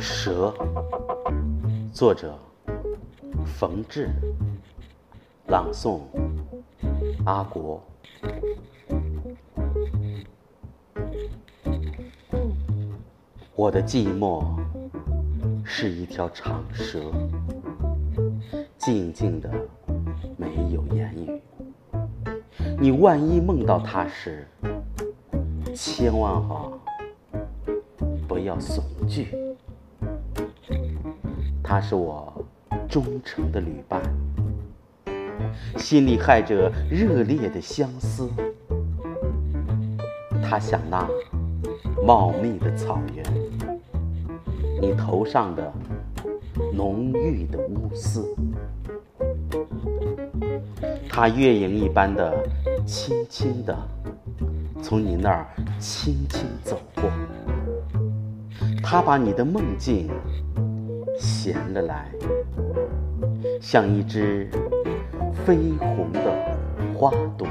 蛇，作者冯至，朗诵阿国。我的寂寞是一条长蛇，静静的没有言语。你万一梦到它时，千万啊不要悚惧。他是我忠诚的旅伴，心里害着热烈的相思。他想那茂密的草原，你头上的浓郁的乌丝。他月影一般的轻轻的从你那儿轻轻走过，他把你的梦境闲了来，像一只绯红的花朵。